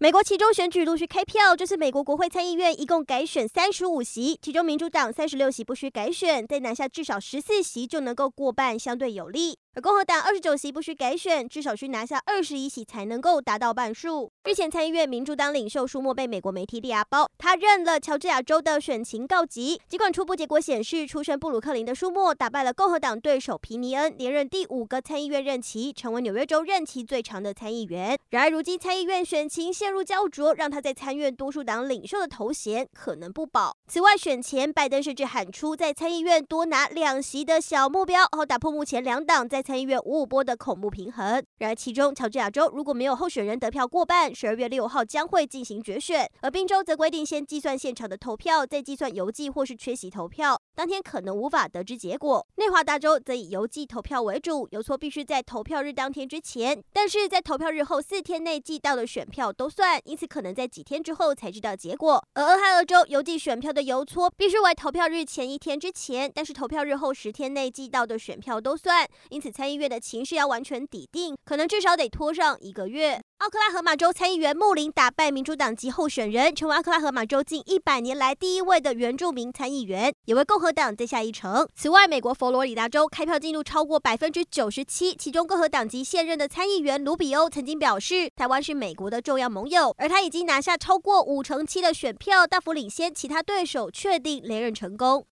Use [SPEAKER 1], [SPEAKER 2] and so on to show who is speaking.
[SPEAKER 1] 美国期中选举陆续开票，这次美国国会参议院一共改选三十五席，其中民主党三十六席不需改选，再拿下至少十四席就能够过半，相对有利。而共和党二十九席不需改选，至少需拿下二十一席才能够达到半数。日前参议院民主党领袖舒默被美国媒体压爆，他认了乔治亚州的选情告急。尽管初步结果显示，出身布鲁克林的舒默打败了共和党对手皮尼恩，连任第五个参议院任期，成为纽约州任期最长的参议员。然而，如今参议院选情陷入焦灼，让他在参院多数党领袖的头衔可能不保。此外，选前拜登甚至喊出在参议院多拿两席的小目标，好打破目前两党在参议院五五波的恐怖平衡。然而，其中乔治亚州如果没有候选人得票过半，十二月六号将会进行决选；而宾州则规定先计算现场的投票，再计算邮寄或是缺席投票，当天可能无法得知结果。内华达州则以邮寄投票为主，邮戳必须在投票日当天之前，但是在投票日后四天内寄到的选票都算，因此可能在几天之后才知道结果。而俄亥俄州邮寄选票的邮戳必须为投票日前一天之前，但是投票日后十天内寄到的选票都算，因此参议院的。情势要完全抵定，可能至少得拖上一个月。奥克拉荷马州参议员穆林打败民主党籍候选人，成为奥克拉荷马州近一百年来第一位的原住民参议员，也为共和党再下一城。此外，美国佛罗里达州开票进度超过百分之九十七，其中共和党籍现任的参议员卢比欧曾经表示，台湾是美国的重要盟友，而他已经拿下超过五成七的选票，大幅领先其他对手，确定连任成功。